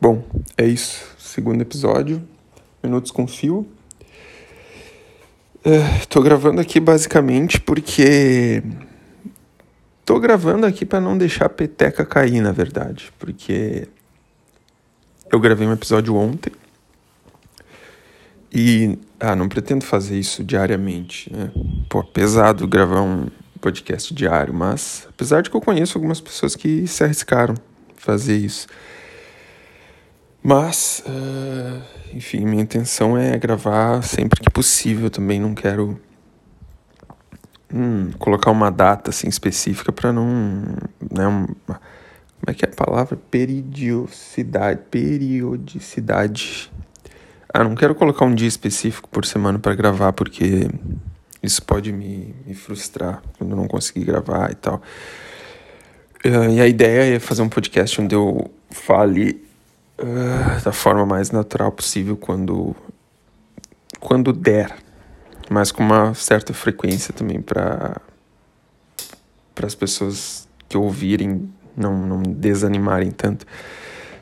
Bom, é isso. Segundo episódio, Minutos com Fio. Estou gravando aqui basicamente porque. Tô gravando aqui para não deixar a peteca cair, na verdade. Porque eu gravei um episódio ontem. E. Ah, não pretendo fazer isso diariamente, né? Pô, pesado gravar um podcast diário, mas apesar de que eu conheço algumas pessoas que se arriscaram fazer isso. Mas, uh, enfim, minha intenção é gravar sempre que possível também. Não quero hum, colocar uma data assim específica para não. Né, um, como é que é a palavra? Periodicidade. Periodicidade. Ah, não quero colocar um dia específico por semana para gravar, porque isso pode me, me frustrar quando eu não conseguir gravar e tal. Uh, e a ideia é fazer um podcast onde eu fale uh, da forma mais natural possível quando quando der, mas com uma certa frequência também para para as pessoas que ouvirem não, não desanimarem tanto.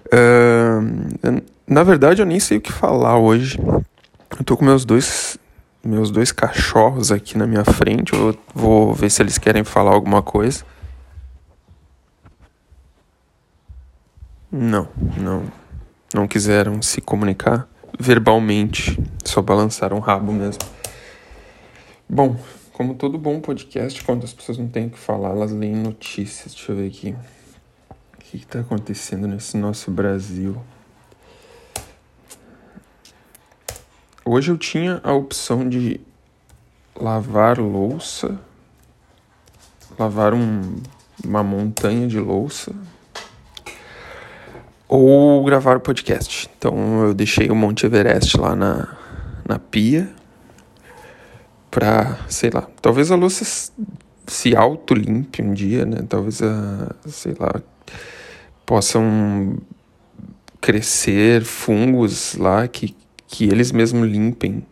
Uh, na verdade, eu nem sei o que falar hoje. Eu tô com meus dois meus dois cachorros aqui na minha frente. Eu vou ver se eles querem falar alguma coisa. Não, não não quiseram se comunicar verbalmente, só balançaram o rabo mesmo. Bom, como todo bom podcast, quando as pessoas não têm o que falar, elas leem notícias. Deixa eu ver aqui. O que está acontecendo nesse nosso Brasil? Hoje eu tinha a opção de lavar louça, lavar um, uma montanha de louça, ou gravar o podcast. Então eu deixei o Monte Everest lá na, na pia pra, sei lá, talvez a louça se auto-limpe um dia, né? Talvez, a, sei lá, possam crescer fungos lá que, que eles mesmos limpem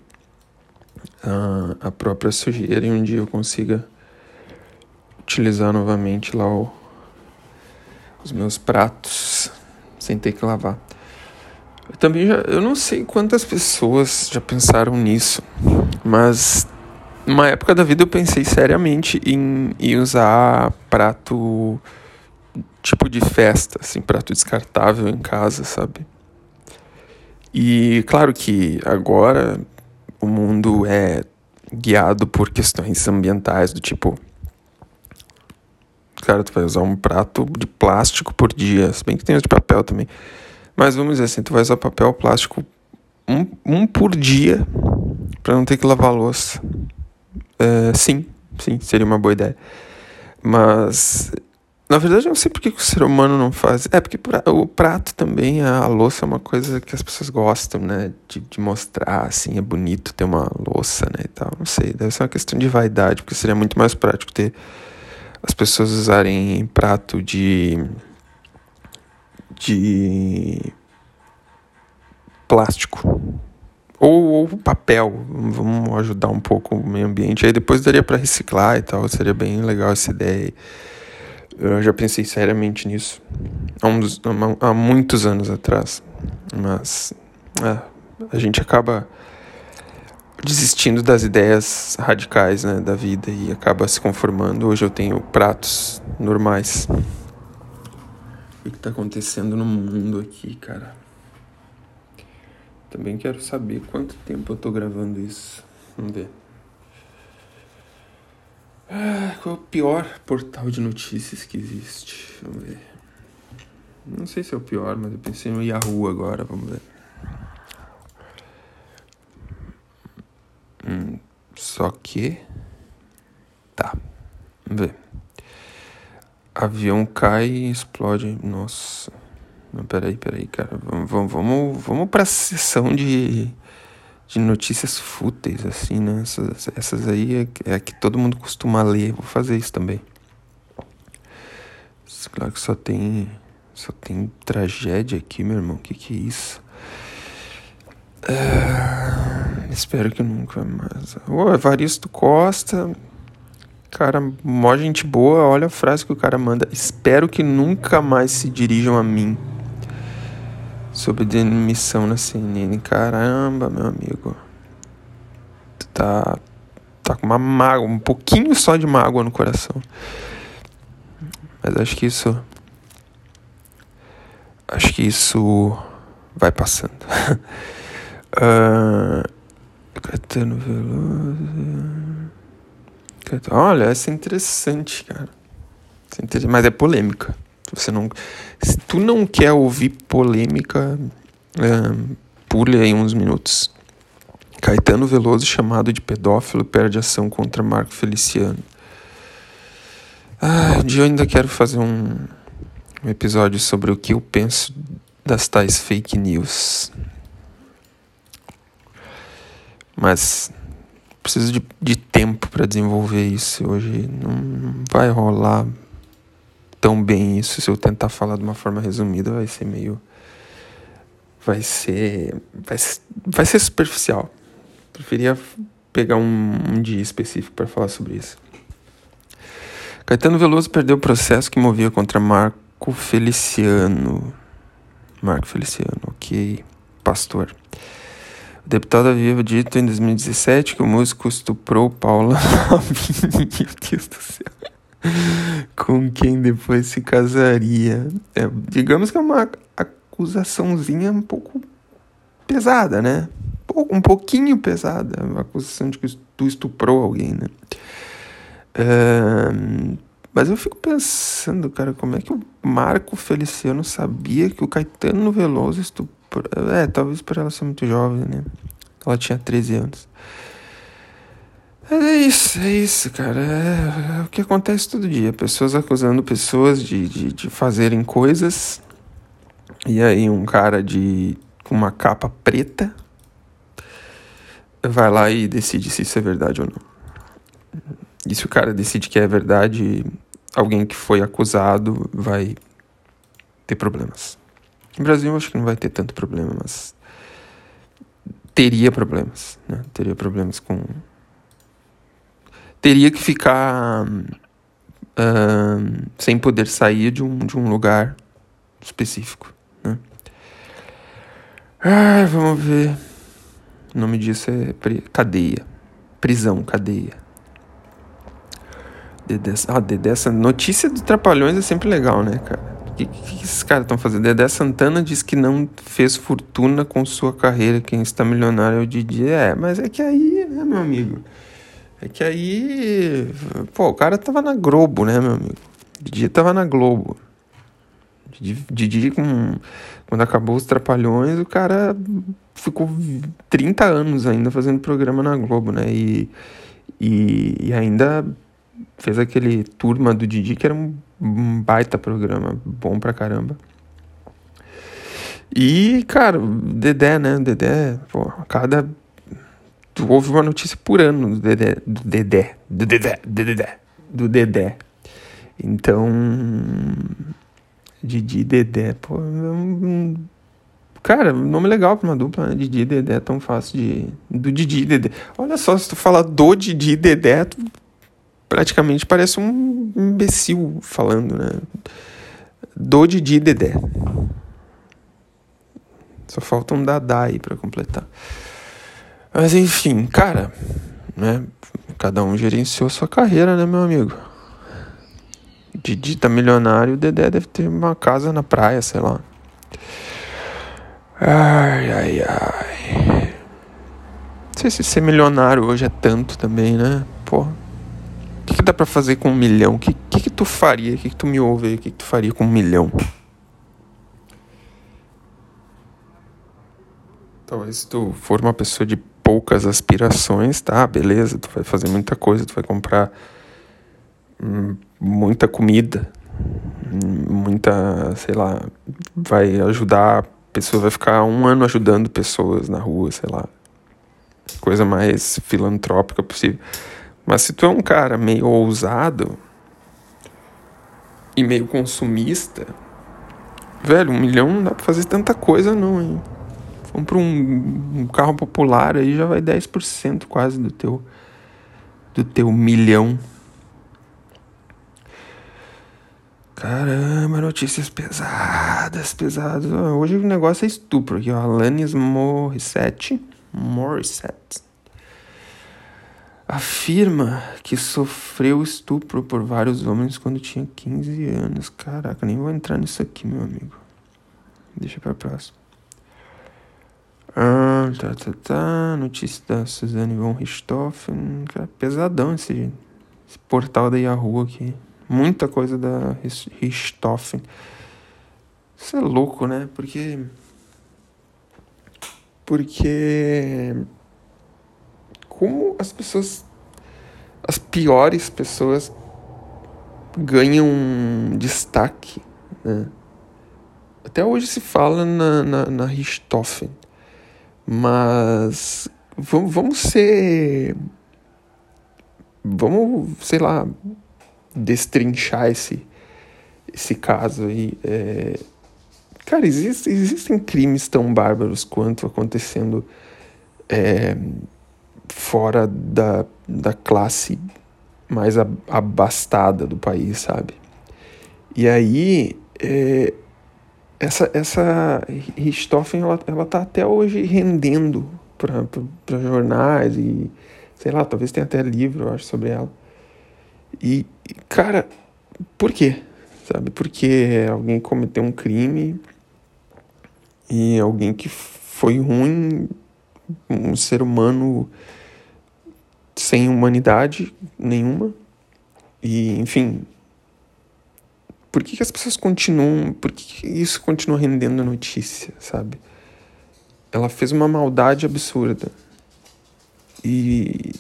a, a própria sujeira e um dia eu consiga utilizar novamente lá o, os meus pratos sem ter que lavar. Eu também já, eu não sei quantas pessoas já pensaram nisso, mas numa época da vida eu pensei seriamente em, em usar prato tipo de festa, assim, prato descartável em casa, sabe? E claro que agora o mundo é guiado por questões ambientais do tipo cara, tu vai usar um prato de plástico por dia, se bem que tem os de papel também. Mas vamos dizer assim, tu vai usar papel plástico um, um por dia para não ter que lavar a louça. É, sim, sim, seria uma boa ideia. Mas, na verdade, eu não sei por que o ser humano não faz. É, porque o prato também, a louça é uma coisa que as pessoas gostam, né? De, de mostrar, assim, é bonito ter uma louça, né? E tal. Não sei, deve ser uma questão de vaidade, porque seria muito mais prático ter as pessoas usarem prato de de plástico. Ou, ou, papel, vamos ajudar um pouco o meio ambiente. Aí depois daria para reciclar e tal, seria bem legal essa ideia. Eu já pensei seriamente nisso. Há, uns, há muitos anos atrás, mas é, a gente acaba desistindo das ideias radicais né, da vida e acaba se conformando. Hoje eu tenho pratos normais. O que está acontecendo no mundo aqui, cara? Também quero saber quanto tempo eu tô gravando isso. Vamos ver. Ah, qual é o pior portal de notícias que existe? Vamos ver. Não sei se é o pior, mas eu pensei no Yahoo agora, vamos ver. Hum, só que. Tá. Vamos ver. Avião cai e explode. Nossa. Não, peraí, peraí, cara. Vamos, vamos, vamos, vamos pra sessão de, de notícias fúteis, assim, né? Essas, essas aí é, é que todo mundo costuma ler. Vou fazer isso também. Claro que só tem. Só tem tragédia aqui, meu irmão. Que, que é isso? Uh, espero que nunca mais. Ô, Evaristo Costa. Cara, mó gente boa. Olha a frase que o cara manda. Espero que nunca mais se dirijam a mim. sobre demissão na CNN. Caramba, meu amigo. Tu tá, tá com uma mágoa, um pouquinho só de mágoa no coração. Mas acho que isso. Acho que isso vai passando. uh, Caetano Veloso. Olha, essa é interessante, cara. É mas é polêmica. Você não, se tu não quer ouvir polêmica, é, pule aí uns minutos. Caetano Veloso, chamado de pedófilo, perde ação contra Marco Feliciano. Ah, dia eu ainda quero fazer um, um episódio sobre o que eu penso das tais fake news. Mas preciso de, de tempo para desenvolver isso. Hoje não vai rolar tão bem isso. Se eu tentar falar de uma forma resumida, vai ser meio. Vai ser. Vai, vai ser superficial. Preferia pegar um, um dia específico para falar sobre isso. Caetano Veloso perdeu o processo que movia contra Marco Feliciano. Marco Feliciano, ok. Pastor. O deputado havia dito em 2017 que o músico estuprou Paula Meu Deus do céu. Com quem depois se casaria. É, digamos que é uma acusaçãozinha um pouco pesada, né? Um pouquinho pesada. Uma acusação de que tu estuprou alguém, né? Mas eu fico pensando, cara, como é que o Marco Feliciano sabia que o Caetano Veloso estuprou é, talvez por ela ser muito jovem, né? Ela tinha 13 anos. É isso, é isso, cara. É, é o que acontece todo dia. Pessoas acusando pessoas de, de, de fazerem coisas. E aí um cara de com uma capa preta vai lá e decide se isso é verdade ou não. E se o cara decide que é verdade, alguém que foi acusado vai ter problemas. No Brasil acho que não vai ter tanto problema, mas teria problemas, né? Teria problemas com teria que ficar uh, sem poder sair de um, de um lugar específico, né? Ah, vamos ver. O nome disso é cadeia. Prisão, cadeia. Dedé, ah, Dedé, essa notícia dos Trapalhões é sempre legal, né, cara? O que, que, esses caras estão fazendo? Dedé Santana diz que não fez fortuna com sua carreira. Quem está milionário é o Didi. É, mas é que aí, né, meu amigo? É que aí. Pô, o cara tava na Globo, né, meu amigo? Didi tava na Globo. Didi, Didi com, quando acabou os Trapalhões, o cara ficou 30 anos ainda fazendo programa na Globo, né? E, e, e ainda fez aquele turma do Didi que era um um baita programa, bom pra caramba. E, cara, Dedé, né? Dedé, pô, cada. Houve uma notícia por ano do Dedé. Do Dedé. Do Dedé. Do Dedé. Do Dedé. Então. Didi Dedé, pô. Cara, nome legal pra uma dupla, né? Didi Dedé é tão fácil de. Do Didi Dedé. Olha só, se tu falar do Didi Dedé, tu praticamente parece um imbecil falando, né? Do Didi Dedé. Só falta um Dadá aí pra completar. Mas enfim, cara, né? Cada um gerenciou sua carreira, né, meu amigo? Didi tá milionário, o Dedé deve ter uma casa na praia, sei lá. Ai, ai, ai. Não sei se ser milionário hoje é tanto também, né? Pô, o que, que dá para fazer com um milhão? O que, que, que tu faria? O que, tu me ouve aí? O que, tu faria com um milhão? Talvez se tu for uma pessoa de poucas aspirações, tá, beleza, tu vai fazer muita coisa, tu vai comprar hum, muita comida, muita, sei lá, vai ajudar, a pessoa vai ficar um ano ajudando pessoas na rua, sei lá, coisa mais filantrópica possível. Mas se tu é um cara meio ousado e meio consumista, velho, um milhão não dá pra fazer tanta coisa não, hein? Vamos pra um, um carro popular aí já vai 10% quase do teu do teu milhão. Caramba, notícias pesadas, pesadas. Hoje o negócio é estupro aqui, ó. Alanis Morissette. Morissette. Afirma que sofreu estupro por vários homens quando tinha 15 anos. Caraca, nem vou entrar nisso aqui, meu amigo. Deixa pra próxima. Ah, tá, tá, tá. Notícia da Suzane von Richthofen. Pesadão esse, esse portal da Yahoo aqui. Muita coisa da Richthofen. Isso é louco, né? Porque. Porque. Como as pessoas. As piores pessoas ganham destaque, né? Até hoje se fala na, na, na Richthofen. Mas vamos, vamos ser. Vamos, sei lá, destrinchar esse, esse caso aí. É... Cara, existe, existem crimes tão bárbaros quanto acontecendo é, fora da, da classe mais abastada do país, sabe? E aí, é, essa, essa Richthofen, ela, ela tá até hoje rendendo para jornais e, sei lá, talvez tenha até livro, eu acho, sobre ela. E, cara, por quê? Sabe? Porque alguém cometeu um crime e alguém que foi ruim, um ser humano sem humanidade nenhuma. E, enfim, por que, que as pessoas continuam, por que, que isso continua rendendo notícia, sabe? Ela fez uma maldade absurda. E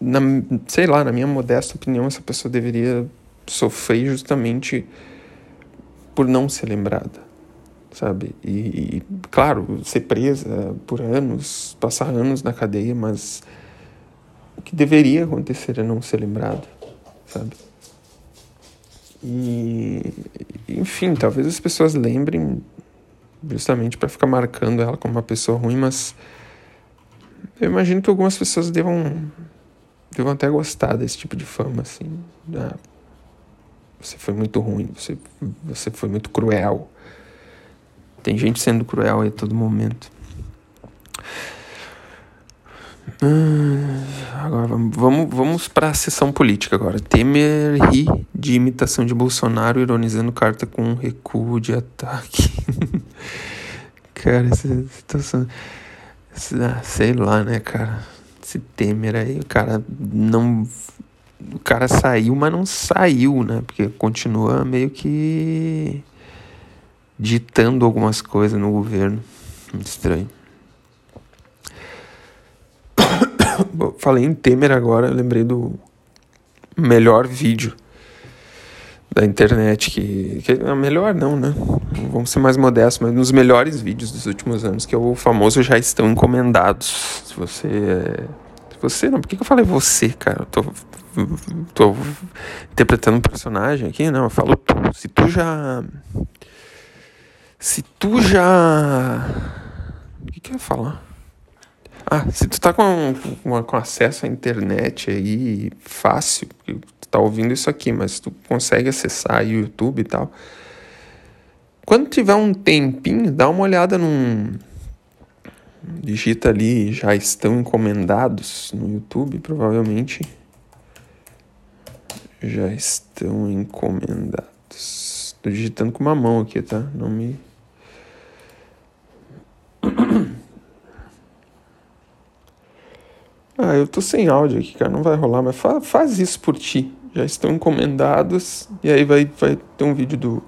na, sei lá, na minha modesta opinião, essa pessoa deveria sofrer justamente por não ser lembrada, sabe? E, e, claro, ser presa por anos, passar anos na cadeia, mas o que deveria acontecer é não ser lembrada, sabe? E, enfim, talvez as pessoas lembrem justamente para ficar marcando ela como uma pessoa ruim, mas eu imagino que algumas pessoas devam devo até gostar desse tipo de fama, assim. Ah, você foi muito ruim, você, você foi muito cruel. Tem gente sendo cruel aí a todo momento. Ah, agora vamos, vamos, para a sessão política agora. Temer ri de imitação de Bolsonaro, ironizando carta com recuo de ataque. cara, essa situação. Ah, sei lá, né, cara? esse Temer aí, o cara não. O cara saiu, mas não saiu, né? Porque continua meio que ditando algumas coisas no governo. Muito estranho. Falei em Temer agora, lembrei do melhor vídeo da internet, que, que é melhor não, né? Vamos ser mais modestos, mas nos melhores vídeos dos últimos anos, que é o famoso Já Estão Encomendados. Se você é... Se você não, por que, que eu falei você, cara? Eu tô, tô interpretando um personagem aqui, não, eu falo tu. Se tu já... Se tu já... O que que eu ia falar? Ah, se tu tá com, com, com acesso à internet aí fácil, porque tá ouvindo isso aqui, mas tu consegue acessar o YouTube e tal. Quando tiver um tempinho, dá uma olhada num. Digita ali, já estão encomendados no YouTube, provavelmente. Já estão encomendados. Tô digitando com uma mão aqui, tá? Não me. Ah, eu tô sem áudio aqui, cara, não vai rolar, mas fa faz isso por ti já estão encomendados. E aí vai, vai ter um vídeo do,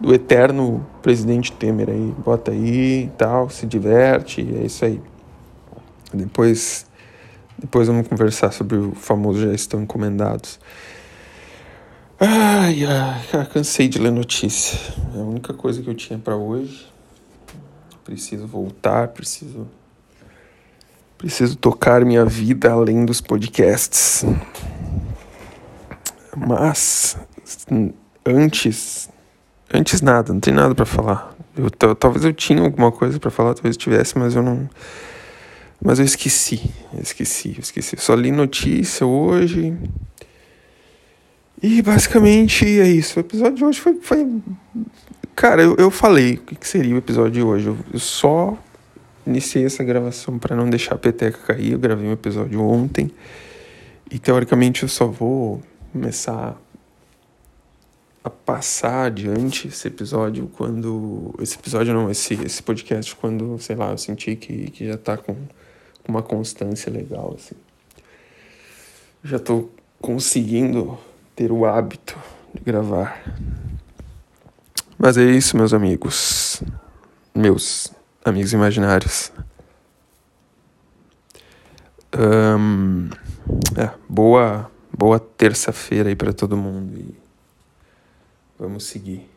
do eterno presidente Temer aí. Bota aí e tal, se diverte, é isso aí. Depois, depois vamos conversar sobre o famoso já estão encomendados. Ai, ai, cansei de ler notícia. É a única coisa que eu tinha para hoje. Preciso voltar, preciso preciso tocar minha vida além dos podcasts. Mas antes, antes nada, não tem nada para falar. Eu, talvez eu tinha alguma coisa para falar, talvez tivesse, mas eu não. Mas eu esqueci, eu esqueci, eu esqueci. só li notícia hoje E basicamente é isso. O episódio de hoje foi. foi... Cara, eu, eu falei o que, seria o episódio de hoje. Eu, eu só iniciei essa gravação para não deixar a peteca cair. Eu gravei um episódio ontem. E teoricamente eu só vou começar a passar adiante esse episódio quando. Esse episódio não, esse, esse podcast, quando, sei lá, eu senti que, que já tá com uma constância legal, assim. Já tô conseguindo ter o hábito de gravar. Mas é isso, meus amigos. Meus amigos imaginários. Um, é, boa boa terça-feira aí para todo mundo e vamos seguir.